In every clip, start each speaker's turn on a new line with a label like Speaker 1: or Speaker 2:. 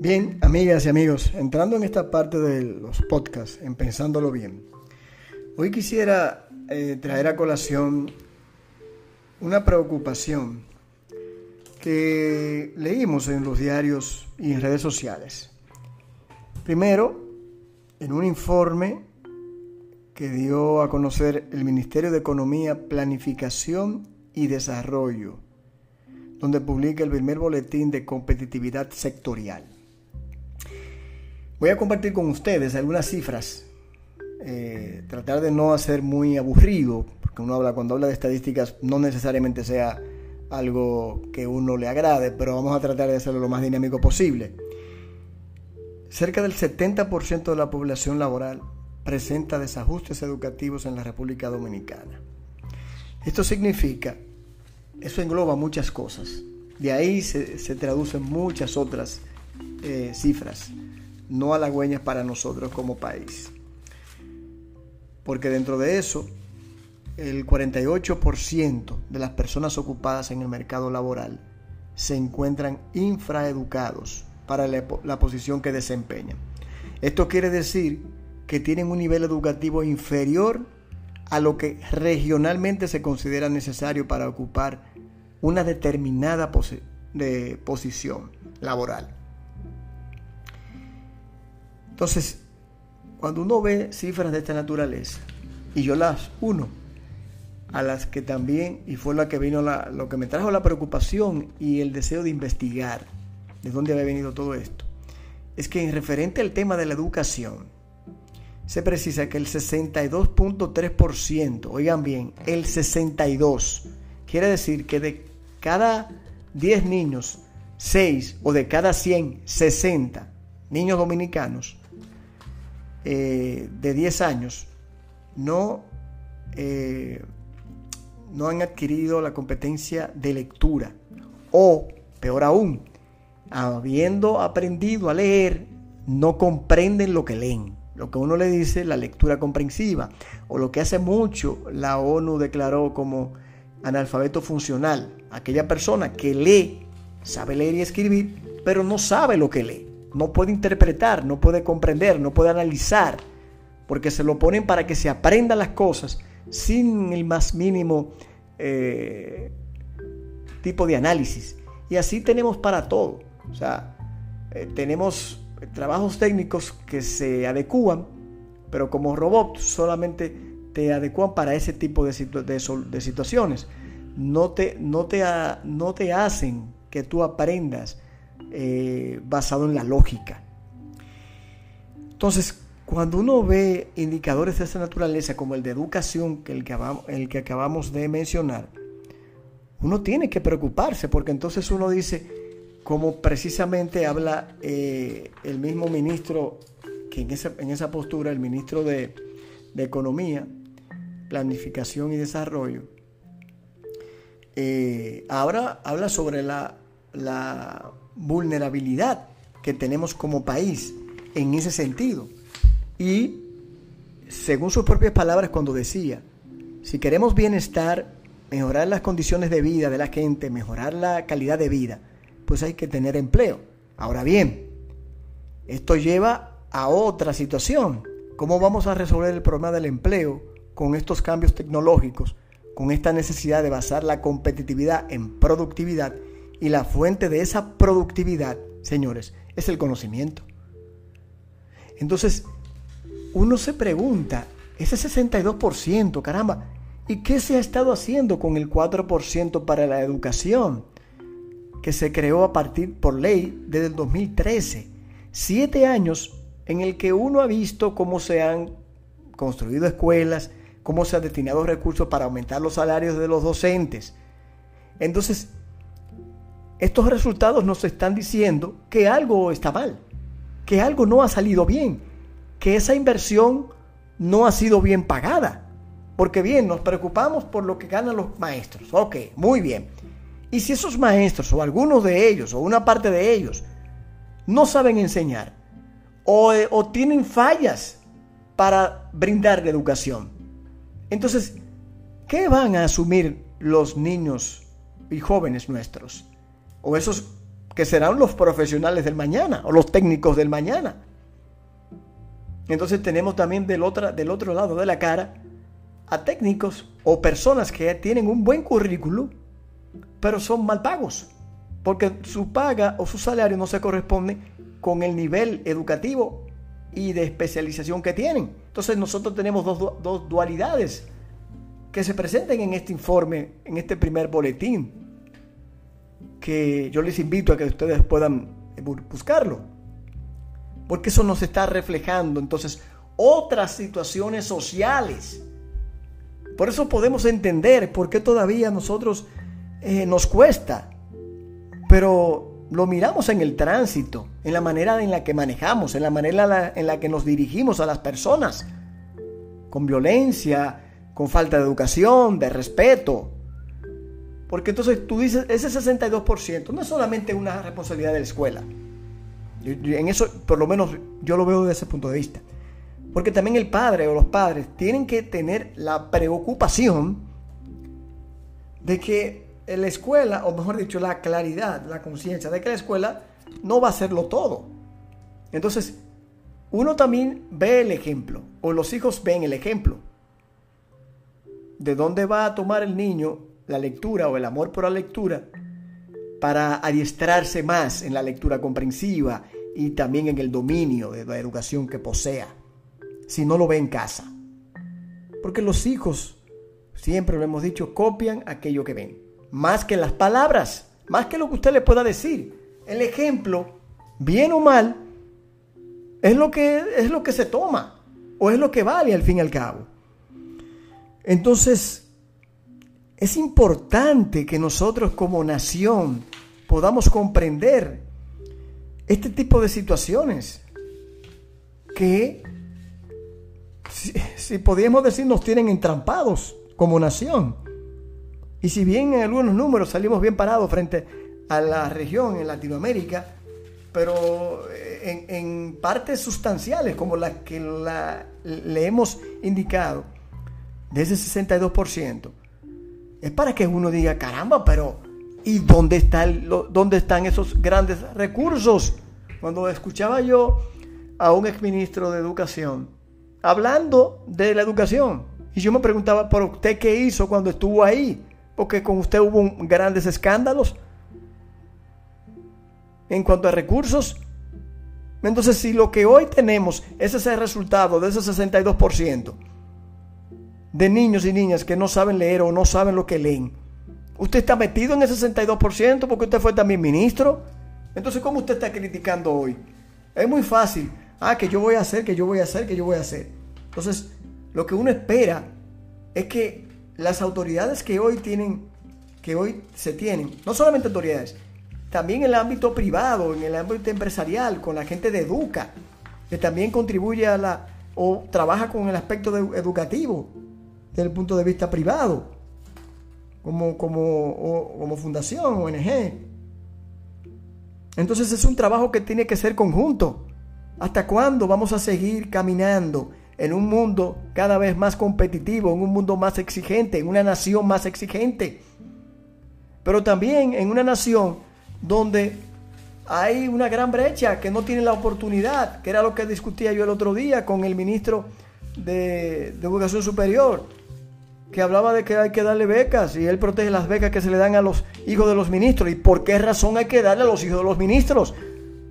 Speaker 1: Bien, amigas y amigos, entrando en esta parte de los podcasts, en Pensándolo Bien, hoy quisiera eh, traer a colación una preocupación que leímos en los diarios y en redes sociales. Primero, en un informe que dio a conocer el Ministerio de Economía, Planificación y Desarrollo, donde publica el primer boletín de competitividad sectorial. Voy a compartir con ustedes algunas cifras, eh, tratar de no hacer muy aburrido, porque uno habla, cuando habla de estadísticas no necesariamente sea algo que uno le agrade, pero vamos a tratar de hacerlo lo más dinámico posible. Cerca del 70% de la población laboral presenta desajustes educativos en la República Dominicana. Esto significa, eso engloba muchas cosas. De ahí se, traducen muchas otras eh, cifras no halagüeñas para nosotros como país. Porque dentro de eso, el 48% de las personas ocupadas en el mercado laboral se encuentran infraeducados para la, posición que desempeñan. Esto quiere decir que tienen un nivel educativo inferior a lo que regionalmente se considera necesario para ocupar una determinada posición laboral. Entonces, cuando uno ve cifras de esta naturaleza, y yo las uno, a las que también, y fue la que vino lo que me trajo la preocupación y el deseo de investigar de dónde había venido todo esto, es que en referente al tema de la educación, se precisa que el 62.3%, oigan bien, el 62, quiere decir que de cada 10 niños, 6 o de cada 100, 60 niños dominicanos eh, de 10 años no, eh, no han adquirido la competencia de lectura. O, peor aún, habiendo aprendido a leer, no comprenden lo que leen. Lo que uno le dice, la lectura comprensiva, o lo que hace mucho la ONU declaró como analfabeto funcional, aquella persona que lee, sabe leer y escribir, pero no sabe lo que lee no puede interpretar, no puede comprender, no puede analizar, porque se lo ponen para que se aprenda las cosas sin el más mínimo eh, tipo de análisis. Y así tenemos para todo. O sea, eh, tenemos trabajos técnicos que se adecúan, pero como robot solamente te adecuan para ese tipo de, de, situaciones. No te, no, te, no te hacen que tú aprendas eh, basado en la lógica. Entonces, cuando uno ve indicadores de esa naturaleza, como el de educación, que el que, acabamos de mencionar, uno tiene que preocuparse, porque entonces uno dice, como precisamente habla eh, el mismo ministro, que en esa, en esa postura, el ministro de, Economía, Planificación y Desarrollo, eh, ahora habla sobre la, la vulnerabilidad que tenemos como país en ese sentido. Y según sus propias palabras cuando decía, si queremos bienestar, mejorar las condiciones de vida de la gente, mejorar la calidad de vida, pues hay que tener empleo. Ahora bien, esto lleva a otra situación. ¿Cómo vamos a resolver el problema del empleo con estos cambios tecnológicos, con esta necesidad de basar la competitividad en productividad y la fuente de esa productividad, señores, es el conocimiento. Entonces, uno se pregunta, ese 62%, caramba, ¿y qué se ha estado haciendo con el 4% para la educación? Que se creó a partir por ley desde el 2013. Siete años en el que uno ha visto cómo se han construido escuelas, cómo se han destinado recursos para aumentar los salarios de los docentes. Entonces, estos resultados nos están diciendo que algo está mal, que algo no ha salido bien, que esa inversión no ha sido bien pagada. Porque bien, nos preocupamos por lo que ganan los maestros. Ok, muy bien. Y si esos maestros o algunos de ellos o una parte de ellos no saben enseñar o, o tienen fallas para brindar la educación, entonces, ¿qué van a asumir los niños y jóvenes nuestros? O esos que serán los profesionales del mañana o los técnicos del mañana. Entonces tenemos también del otro, del otro lado de la cara a técnicos o personas que tienen un buen currículo, pero son mal pagos, porque su paga o su salario no se corresponde con el nivel educativo y de especialización que tienen. Entonces nosotros tenemos dos, dos dualidades que se presenten en este informe, en este primer boletín, que yo les invito a que ustedes puedan buscarlo, porque eso nos está reflejando entonces otras situaciones sociales. Por eso podemos entender por qué todavía a nosotros eh, nos cuesta, pero lo miramos en el tránsito, en la manera en la que manejamos, en la manera en la que nos dirigimos a las personas, con violencia, con falta de educación, de respeto. Porque entonces tú dices, ese 62% no es solamente una responsabilidad de la escuela. En eso, por lo menos, yo lo veo desde ese punto de vista. Porque también el padre o los padres tienen que tener la preocupación de que la escuela, o mejor dicho, la claridad, la conciencia de que la escuela no va a hacerlo todo. Entonces, uno también ve el ejemplo, o los hijos ven el ejemplo, de dónde va a tomar el niño la lectura o el amor por la lectura para adiestrarse más en la lectura comprensiva y también en el dominio de la educación que posea, si no lo ve en casa. Porque los hijos, siempre lo hemos dicho, copian aquello que ven más que las palabras, más que lo que usted le pueda decir. El ejemplo, bien o mal, es lo que, es lo que se toma o es lo que vale al fin y al cabo. Entonces, es importante que nosotros como nación podamos comprender este tipo de situaciones que, si, si podríamos decir, nos tienen entrampados como nación. Y si bien en algunos números salimos bien parados frente a la región en Latinoamérica, pero eh, en, partes sustanciales como las que le hemos indicado, de ese 62%, es para que uno diga, caramba, pero ¿y dónde, está dónde están esos grandes recursos? Cuando escuchaba yo a un exministro de Educación hablando de la educación, y yo me preguntaba, ¿por usted qué hizo cuando estuvo ahí? porque con usted hubo grandes escándalos en cuanto a recursos. Entonces, si lo que hoy tenemos es ese resultado de ese 62% de niños y niñas que no saben leer o no saben lo que leen, usted está metido en ese 62% porque usted fue también ministro. Entonces, ¿cómo usted está criticando hoy? Es muy fácil. Ah, que yo voy a hacer, que yo voy a hacer, que yo voy a hacer. Entonces, lo que uno espera es que las autoridades que hoy tienen, que hoy se tienen, no solamente autoridades, también en el ámbito privado, en el ámbito empresarial, con la gente de Educa, que también contribuye a la, o trabaja con el aspecto educativo desde el punto de vista privado, como, como, como fundación, ONG. Entonces es un trabajo que tiene que ser conjunto. ¿Hasta cuándo vamos a seguir caminando en un mundo cada vez más competitivo, en un mundo más exigente, en una nación más exigente, pero también en una nación donde hay una gran brecha que no tiene la oportunidad, que era lo que discutía yo el otro día con el ministro de, Educación Superior, que hablaba de que hay que darle becas y él protege las becas que se le dan a los hijos de los ministros. ¿Y por qué razón hay que darle a los hijos de los ministros?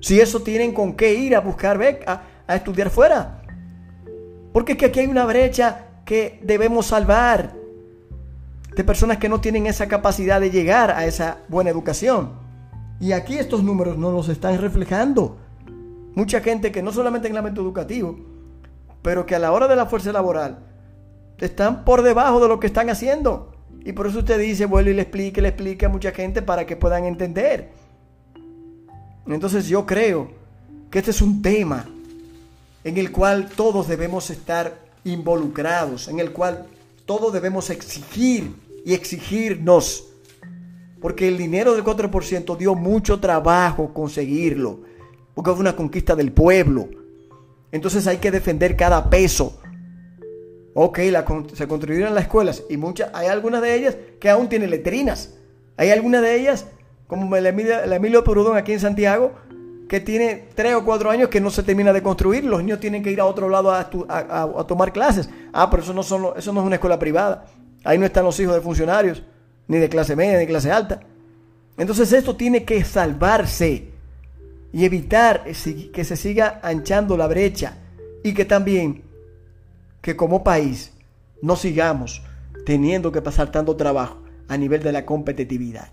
Speaker 1: Si eso tienen con qué ir a buscar becas, a estudiar fuera. Porque es que aquí hay una brecha que debemos salvar de personas que no tienen esa capacidad de llegar a esa buena educación. Y aquí estos números no los están reflejando. Mucha gente que no solamente en el ámbito educativo, pero que a la hora de la fuerza laboral están por debajo de lo que están haciendo. Y por eso usted dice, vuelve y le explique, le explique a mucha gente para que puedan entender. Entonces yo creo que este es un tema en el cual todos debemos estar involucrados, en el cual todos debemos exigir y exigirnos. Porque el dinero del 4% dio mucho trabajo conseguirlo, porque fue una conquista del pueblo. Entonces hay que defender cada peso. Ok, se construyeron las escuelas y muchas, hay algunas de ellas que aún tienen letrinas. Hay algunas de ellas como el Emilio, Emilio Purudón aquí en Santiago, que tiene tres o cuatro años que no se termina de construir, los niños tienen que ir a otro lado a, tomar clases. Ah, pero eso no, eso no es una escuela privada. Ahí no están los hijos de funcionarios, ni de clase media, ni de clase alta. Entonces esto tiene que salvarse y evitar que se siga anchando la brecha y que también que como país no sigamos teniendo que pasar tanto trabajo a nivel de la competitividad.